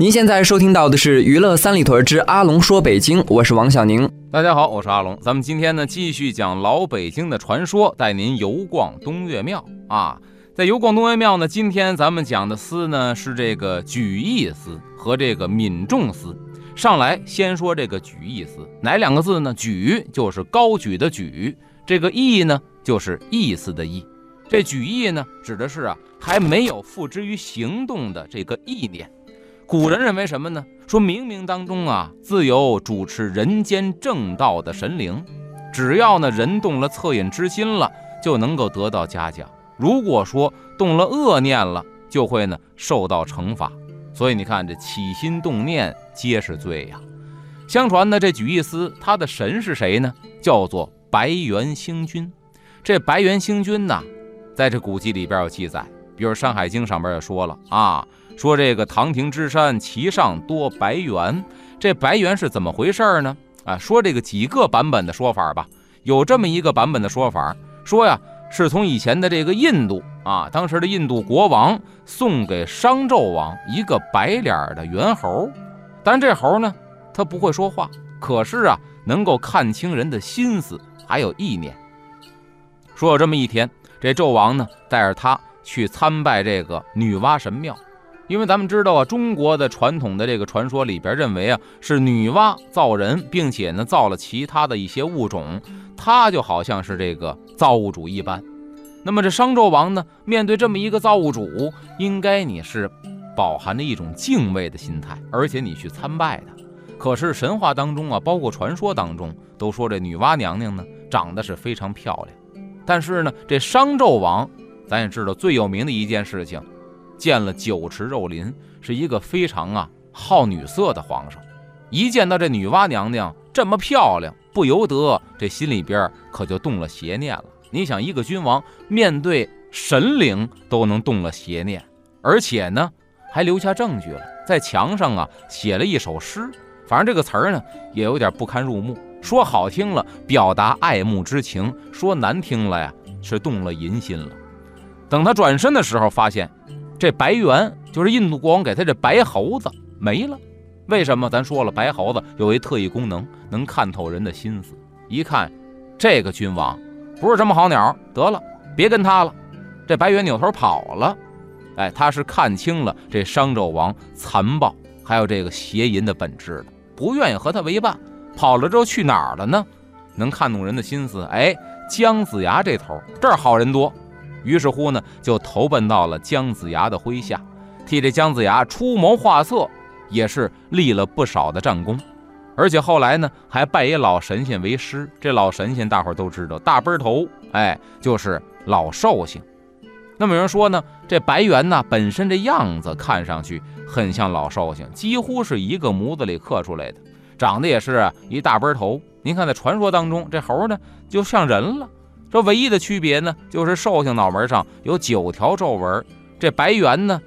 您现在收听到的是《娱乐三里屯之阿龙说北京》，我是王小宁。大家好，我是阿龙。咱们今天呢继续讲老北京的传说，带您游逛东岳庙啊。在游逛东岳庙呢，今天咱们讲的司呢是这个举义司和这个敏仲司。上来先说这个举义司，哪两个字呢？举就是高举的举，这个义呢就是意思的义。这举义呢指的是啊还没有付之于行动的这个意念。古人认为什么呢？说冥冥当中啊，自有主持人间正道的神灵，只要呢人动了恻隐之心了，就能够得到嘉奖；如果说动了恶念了，就会呢受到惩罚。所以你看，这起心动念皆是罪呀。相传呢，这举义司他的神是谁呢？叫做白猿星君。这白猿星君呢，在这古籍里边有记载，比如《山海经》上边也说了啊。说这个唐庭之山，其上多白猿。这白猿是怎么回事呢？啊，说这个几个版本的说法吧。有这么一个版本的说法，说呀，是从以前的这个印度啊，当时的印度国王送给商纣王一个白脸的猿猴。但这猴呢，它不会说话，可是啊，能够看清人的心思还有意念。说有这么一天，这纣王呢，带着他去参拜这个女娲神庙。因为咱们知道啊，中国的传统的这个传说里边认为啊，是女娲造人，并且呢造了其他的一些物种，她就好像是这个造物主一般。那么这商纣王呢，面对这么一个造物主，应该你是饱含着一种敬畏的心态，而且你去参拜的。可是神话当中啊，包括传说当中，都说这女娲娘娘呢长得是非常漂亮。但是呢，这商纣王，咱也知道最有名的一件事情。见了酒池肉林，是一个非常啊好女色的皇上。一见到这女娲娘娘这么漂亮，不由得这心里边可就动了邪念了。你想，一个君王面对神灵都能动了邪念，而且呢还留下证据了，在墙上啊写了一首诗。反正这个词儿呢也有点不堪入目，说好听了表达爱慕之情，说难听了呀是动了淫心了。等他转身的时候，发现。这白猿就是印度国王给他这白猴子没了，为什么？咱说了，白猴子有一特异功能，能看透人的心思。一看，这个君王不是什么好鸟，得了，别跟他了。这白猿扭头跑了。哎，他是看清了这商纣王残暴还有这个邪淫的本质了，不愿意和他为伴。跑了之后去哪儿了呢？能看懂人的心思。哎，姜子牙这头这儿好人多。于是乎呢，就投奔到了姜子牙的麾下，替这姜子牙出谋划策，也是立了不少的战功。而且后来呢，还拜一老神仙为师。这老神仙大伙都知道，大背头，哎，就是老寿星。那么有人说呢，这白猿呢，本身这样子看上去很像老寿星，几乎是一个模子里刻出来的，长得也是一大背头。您看在传说当中，这猴呢就像人了。这唯一的区别呢，就是寿星脑门上有九条皱纹，这白猿呢，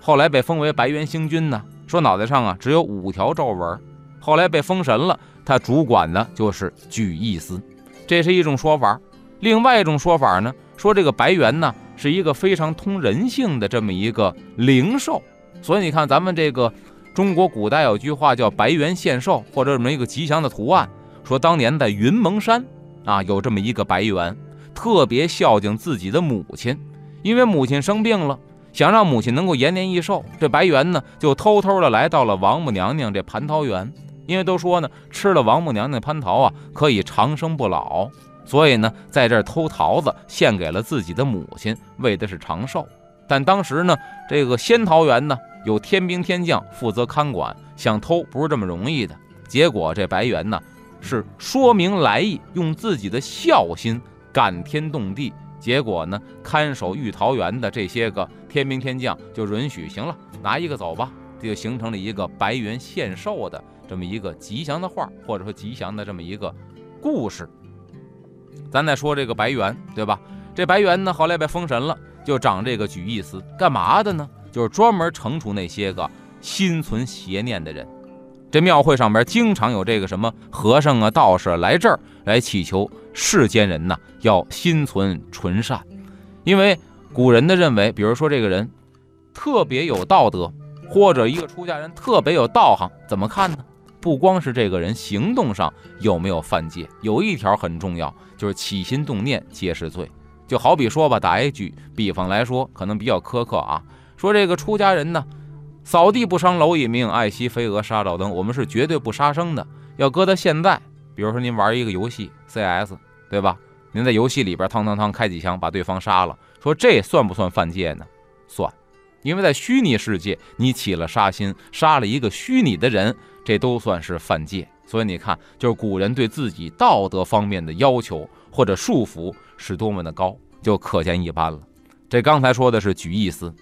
后来被封为白猿星君呢，说脑袋上啊只有五条皱纹，后来被封神了，他主管的就是举义司，这是一种说法。另外一种说法呢，说这个白猿呢是一个非常通人性的这么一个灵兽，所以你看咱们这个中国古代有句话叫白猿献寿，或者这么一个吉祥的图案，说当年在云蒙山。啊，有这么一个白猿，特别孝敬自己的母亲，因为母亲生病了，想让母亲能够延年益寿，这白猿呢就偷偷的来到了王母娘娘这蟠桃园，因为都说呢吃了王母娘娘蟠桃啊可以长生不老，所以呢在这儿偷桃子献给了自己的母亲，为的是长寿。但当时呢这个仙桃园呢有天兵天将负责看管，想偷不是这么容易的。结果这白猿呢是说明来意，用自己的孝心感天动地。结果呢，看守玉桃园的这些个天兵天将就允许，行了，拿一个走吧，这就形成了一个白猿献寿的这么一个吉祥的画，或者说吉祥的这么一个故事。咱再说这个白猿，对吧？这白猿呢，后来被封神了，就长这个举义司，干嘛的呢？就是专门惩处那些个心存邪念的人。这庙会上边经常有这个什么和尚啊、道士来这儿来祈求世间人呐要心存纯善，因为古人的认为，比如说这个人特别有道德，或者一个出家人特别有道行，怎么看呢？不光是这个人行动上有没有犯戒，有一条很重要，就是起心动念皆是罪。就好比说吧，打一句比方来说，可能比较苛刻啊，说这个出家人呢。扫地不伤蝼蚁命，爱惜飞蛾杀照灯。我们是绝对不杀生的。要搁到现在，比如说您玩一个游戏 CS，对吧？您在游戏里边汤汤汤开几枪把对方杀了，说这算不算犯戒呢？算，因为在虚拟世界你起了杀心，杀了一个虚拟的人，这都算是犯戒。所以你看，就是古人对自己道德方面的要求或者束缚是多么的高，就可见一斑了。这刚才说的是举义思，